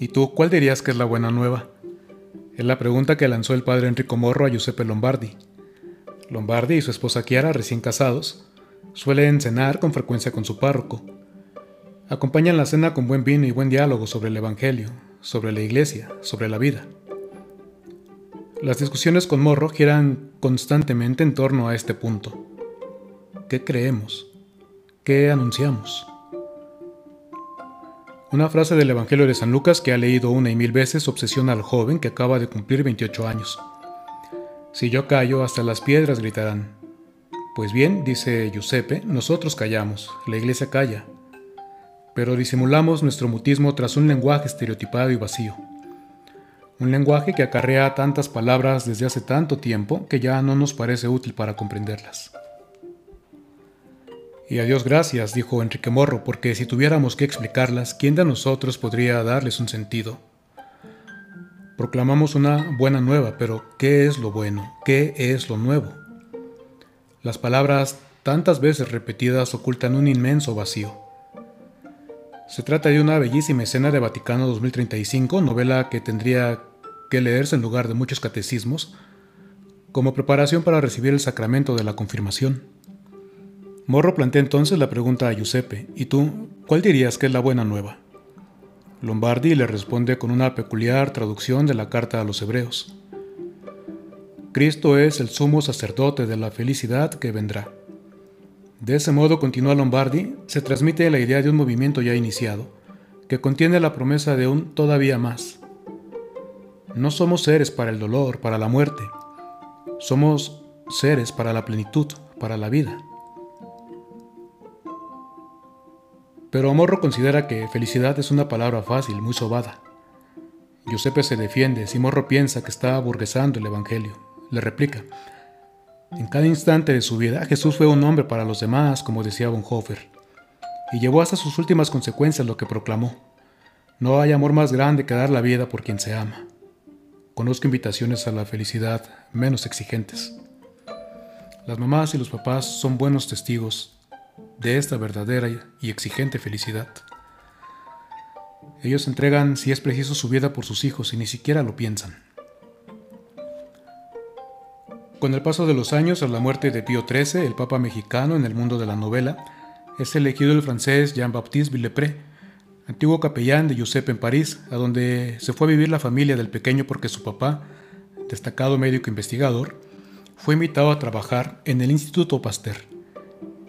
¿Y tú cuál dirías que es la buena nueva? Es la pregunta que lanzó el padre Enrico Morro a Giuseppe Lombardi. Lombardi y su esposa Chiara, recién casados, suelen cenar con frecuencia con su párroco. Acompañan la cena con buen vino y buen diálogo sobre el Evangelio, sobre la iglesia, sobre la vida. Las discusiones con Morro giran constantemente en torno a este punto. ¿Qué creemos? ¿Qué anunciamos? Una frase del Evangelio de San Lucas que ha leído una y mil veces obsesiona al joven que acaba de cumplir 28 años. Si yo callo, hasta las piedras gritarán. Pues bien, dice Giuseppe, nosotros callamos, la iglesia calla, pero disimulamos nuestro mutismo tras un lenguaje estereotipado y vacío. Un lenguaje que acarrea tantas palabras desde hace tanto tiempo que ya no nos parece útil para comprenderlas. Y a Dios gracias, dijo Enrique Morro, porque si tuviéramos que explicarlas, ¿quién de nosotros podría darles un sentido? Proclamamos una buena nueva, pero ¿qué es lo bueno? ¿Qué es lo nuevo? Las palabras tantas veces repetidas ocultan un inmenso vacío. Se trata de una bellísima escena de Vaticano 2035, novela que tendría que leerse en lugar de muchos catecismos, como preparación para recibir el sacramento de la confirmación. Morro plantea entonces la pregunta a Giuseppe, ¿y tú cuál dirías que es la buena nueva? Lombardi le responde con una peculiar traducción de la carta a los hebreos. Cristo es el sumo sacerdote de la felicidad que vendrá. De ese modo, continúa Lombardi, se transmite la idea de un movimiento ya iniciado, que contiene la promesa de un todavía más. No somos seres para el dolor, para la muerte, somos seres para la plenitud, para la vida. Pero Morro considera que felicidad es una palabra fácil, muy sobada. Giuseppe se defiende si Morro piensa que está aburguesando el Evangelio. Le replica, en cada instante de su vida Jesús fue un hombre para los demás, como decía Bonhoeffer, y llevó hasta sus últimas consecuencias lo que proclamó. No hay amor más grande que dar la vida por quien se ama. Conozco invitaciones a la felicidad menos exigentes. Las mamás y los papás son buenos testigos de esta verdadera y exigente felicidad. Ellos entregan, si es preciso, su vida por sus hijos y ni siquiera lo piensan. Con el paso de los años, a la muerte de Pío XIII, el Papa mexicano en el mundo de la novela, es elegido el francés Jean-Baptiste Villepré, antiguo capellán de Giuseppe en París, a donde se fue a vivir la familia del pequeño porque su papá, destacado médico investigador, fue invitado a trabajar en el Instituto Pasteur.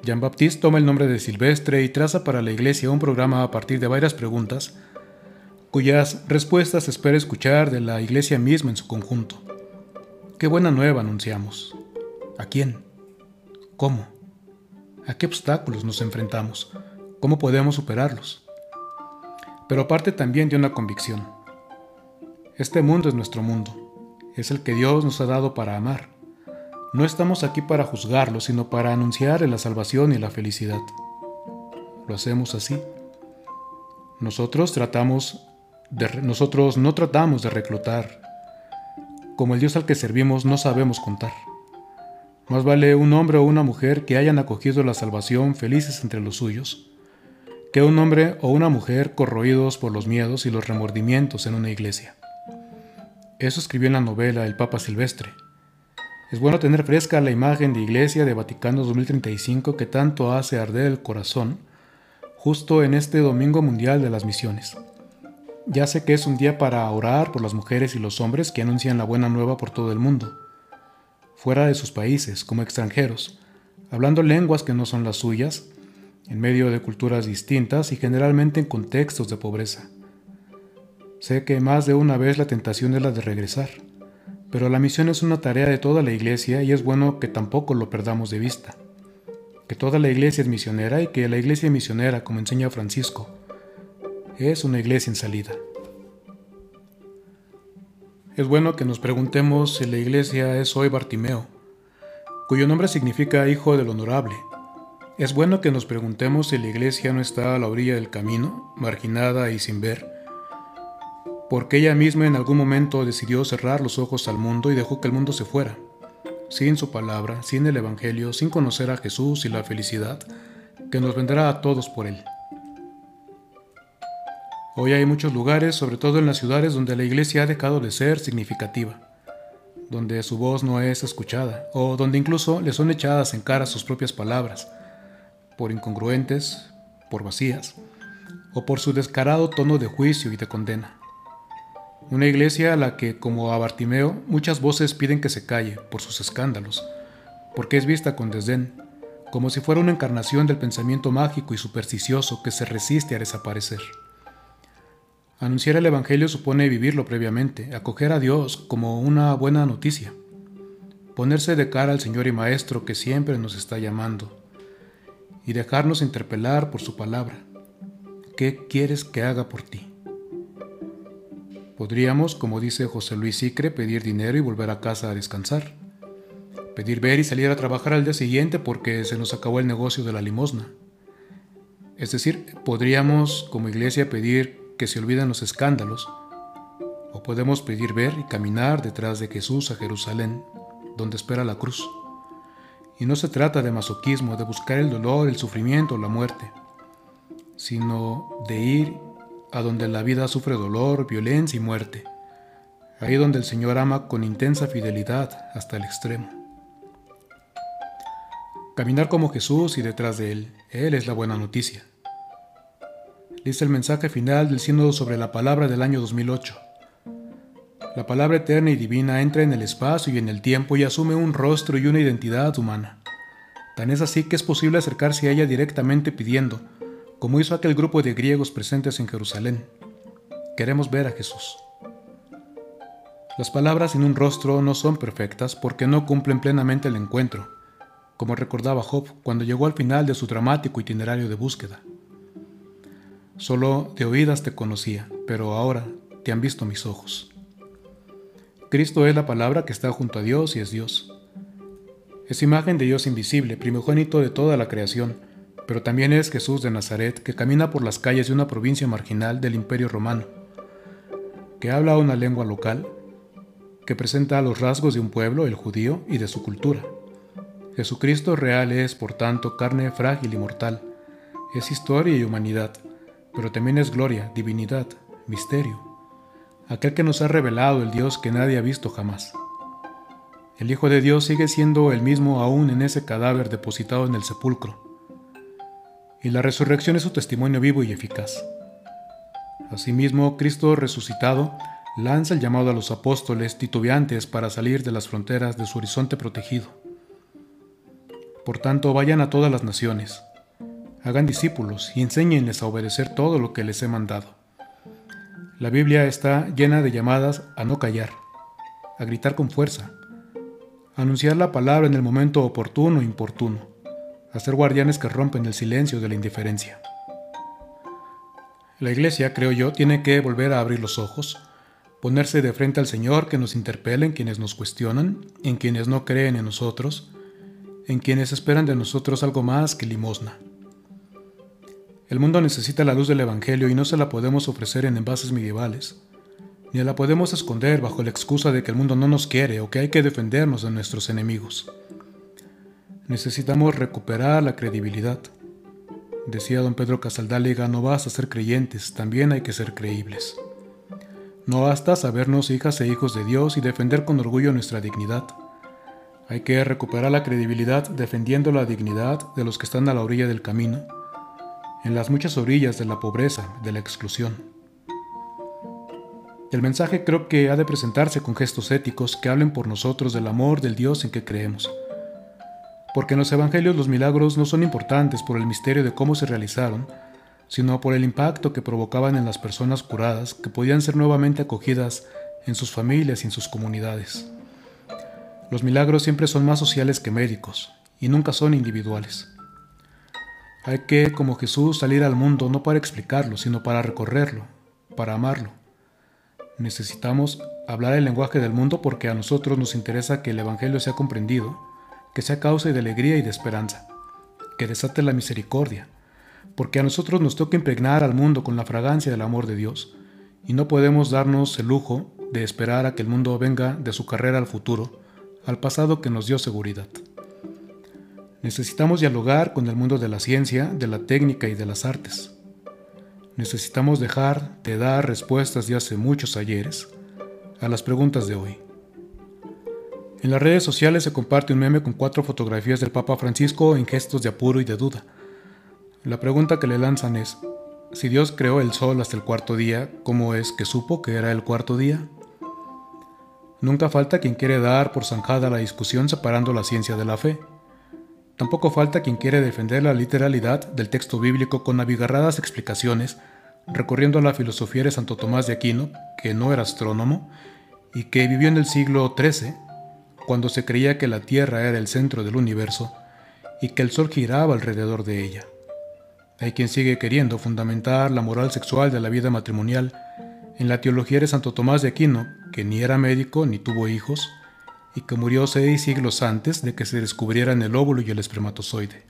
Jean-Baptiste toma el nombre de Silvestre y traza para la iglesia un programa a partir de varias preguntas, cuyas respuestas espera escuchar de la iglesia misma en su conjunto. ¿Qué buena nueva anunciamos? ¿A quién? ¿Cómo? ¿A qué obstáculos nos enfrentamos? ¿Cómo podemos superarlos? Pero parte también de una convicción. Este mundo es nuestro mundo, es el que Dios nos ha dado para amar no estamos aquí para juzgarlo, sino para anunciar la salvación y la felicidad. Lo hacemos así. Nosotros tratamos de, nosotros no tratamos de reclutar. Como el Dios al que servimos no sabemos contar. Más vale un hombre o una mujer que hayan acogido la salvación felices entre los suyos, que un hombre o una mujer corroídos por los miedos y los remordimientos en una iglesia. Eso escribió en la novela El Papa Silvestre. Es bueno tener fresca la imagen de Iglesia de Vaticano 2035 que tanto hace arder el corazón justo en este Domingo Mundial de las Misiones. Ya sé que es un día para orar por las mujeres y los hombres que anuncian la buena nueva por todo el mundo, fuera de sus países, como extranjeros, hablando lenguas que no son las suyas, en medio de culturas distintas y generalmente en contextos de pobreza. Sé que más de una vez la tentación es la de regresar pero la misión es una tarea de toda la iglesia y es bueno que tampoco lo perdamos de vista. Que toda la iglesia es misionera y que la iglesia misionera, como enseña Francisco, es una iglesia en salida. Es bueno que nos preguntemos si la iglesia es hoy Bartimeo, cuyo nombre significa hijo del honorable. Es bueno que nos preguntemos si la iglesia no está a la orilla del camino, marginada y sin ver, porque ella misma en algún momento decidió cerrar los ojos al mundo y dejó que el mundo se fuera, sin su palabra, sin el Evangelio, sin conocer a Jesús y la felicidad que nos vendrá a todos por él. Hoy hay muchos lugares, sobre todo en las ciudades, donde la iglesia ha dejado de ser significativa, donde su voz no es escuchada, o donde incluso le son echadas en cara sus propias palabras, por incongruentes, por vacías, o por su descarado tono de juicio y de condena. Una iglesia a la que, como a Bartimeo, muchas voces piden que se calle por sus escándalos, porque es vista con desdén, como si fuera una encarnación del pensamiento mágico y supersticioso que se resiste a desaparecer. Anunciar el Evangelio supone vivirlo previamente, acoger a Dios como una buena noticia, ponerse de cara al Señor y Maestro que siempre nos está llamando, y dejarnos interpelar por su palabra. ¿Qué quieres que haga por ti? Podríamos, como dice José Luis Sicre, pedir dinero y volver a casa a descansar. Pedir ver y salir a trabajar al día siguiente porque se nos acabó el negocio de la limosna. Es decir, podríamos como iglesia pedir que se olviden los escándalos, o podemos pedir ver y caminar detrás de Jesús a Jerusalén, donde espera la cruz. Y no se trata de masoquismo, de buscar el dolor, el sufrimiento o la muerte, sino de ir a donde la vida sufre dolor, violencia y muerte, ahí donde el Señor ama con intensa fidelidad hasta el extremo. Caminar como Jesús y detrás de Él, Él es la buena noticia. Dice el mensaje final del sínodo sobre la palabra del año 2008. La palabra eterna y divina entra en el espacio y en el tiempo y asume un rostro y una identidad humana. Tan es así que es posible acercarse a ella directamente pidiendo, como hizo aquel grupo de griegos presentes en Jerusalén. Queremos ver a Jesús. Las palabras en un rostro no son perfectas porque no cumplen plenamente el encuentro, como recordaba Job cuando llegó al final de su dramático itinerario de búsqueda. Solo de oídas te conocía, pero ahora te han visto mis ojos. Cristo es la palabra que está junto a Dios y es Dios. Es imagen de Dios invisible, primogénito de toda la creación, pero también es Jesús de Nazaret que camina por las calles de una provincia marginal del Imperio Romano, que habla una lengua local, que presenta los rasgos de un pueblo, el judío, y de su cultura. Jesucristo real es, por tanto, carne frágil y mortal, es historia y humanidad, pero también es gloria, divinidad, misterio, aquel que nos ha revelado el Dios que nadie ha visto jamás. El Hijo de Dios sigue siendo el mismo aún en ese cadáver depositado en el sepulcro y la resurrección es su testimonio vivo y eficaz. Asimismo, Cristo resucitado lanza el llamado a los apóstoles titubeantes para salir de las fronteras de su horizonte protegido. Por tanto, vayan a todas las naciones, hagan discípulos y enséñenles a obedecer todo lo que les he mandado. La Biblia está llena de llamadas a no callar, a gritar con fuerza, a anunciar la palabra en el momento oportuno e importuno a ser guardianes que rompen el silencio de la indiferencia. La iglesia, creo yo, tiene que volver a abrir los ojos, ponerse de frente al Señor que nos interpele en quienes nos cuestionan, en quienes no creen en nosotros, en quienes esperan de nosotros algo más que limosna. El mundo necesita la luz del Evangelio y no se la podemos ofrecer en envases medievales, ni la podemos esconder bajo la excusa de que el mundo no nos quiere o que hay que defendernos de nuestros enemigos. Necesitamos recuperar la credibilidad. Decía don Pedro Casaldáliga, no basta ser creyentes, también hay que ser creíbles. No basta sabernos hijas e hijos de Dios y defender con orgullo nuestra dignidad. Hay que recuperar la credibilidad defendiendo la dignidad de los que están a la orilla del camino, en las muchas orillas de la pobreza, de la exclusión. El mensaje creo que ha de presentarse con gestos éticos que hablen por nosotros del amor del Dios en que creemos porque en los Evangelios los milagros no son importantes por el misterio de cómo se realizaron, sino por el impacto que provocaban en las personas curadas que podían ser nuevamente acogidas en sus familias y en sus comunidades. Los milagros siempre son más sociales que médicos y nunca son individuales. Hay que, como Jesús, salir al mundo no para explicarlo, sino para recorrerlo, para amarlo. Necesitamos hablar el lenguaje del mundo porque a nosotros nos interesa que el Evangelio sea comprendido que sea causa de alegría y de esperanza, que desate la misericordia, porque a nosotros nos toca impregnar al mundo con la fragancia del amor de Dios, y no podemos darnos el lujo de esperar a que el mundo venga de su carrera al futuro, al pasado que nos dio seguridad. Necesitamos dialogar con el mundo de la ciencia, de la técnica y de las artes. necesitamos dejar de dar respuestas de hace muchos ayeres a las preguntas de hoy. En las redes sociales se comparte un meme con cuatro fotografías del Papa Francisco en gestos de apuro y de duda. La pregunta que le lanzan es, si Dios creó el sol hasta el cuarto día, ¿cómo es que supo que era el cuarto día? Nunca falta quien quiere dar por zanjada la discusión separando la ciencia de la fe. Tampoco falta quien quiere defender la literalidad del texto bíblico con abigarradas explicaciones, recorriendo a la filosofía de Santo Tomás de Aquino, que no era astrónomo y que vivió en el siglo XIII cuando se creía que la Tierra era el centro del universo y que el Sol giraba alrededor de ella. Hay quien sigue queriendo fundamentar la moral sexual de la vida matrimonial en la teología de Santo Tomás de Aquino, que ni era médico ni tuvo hijos, y que murió seis siglos antes de que se descubrieran el óvulo y el espermatozoide.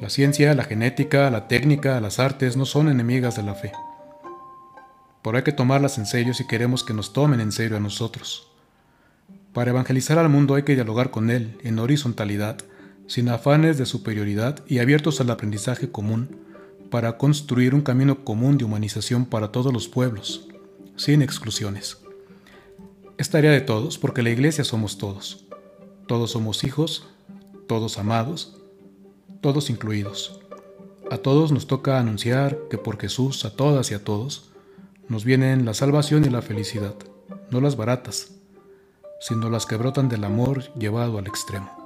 La ciencia, la genética, la técnica, las artes no son enemigas de la fe. Pero hay que tomarlas en serio si queremos que nos tomen en serio a nosotros. Para evangelizar al mundo hay que dialogar con él en horizontalidad, sin afanes de superioridad y abiertos al aprendizaje común, para construir un camino común de humanización para todos los pueblos, sin exclusiones. Es tarea de todos porque la iglesia somos todos. Todos somos hijos, todos amados, todos incluidos. A todos nos toca anunciar que por Jesús, a todas y a todos, nos vienen la salvación y la felicidad, no las baratas, sino las que brotan del amor llevado al extremo.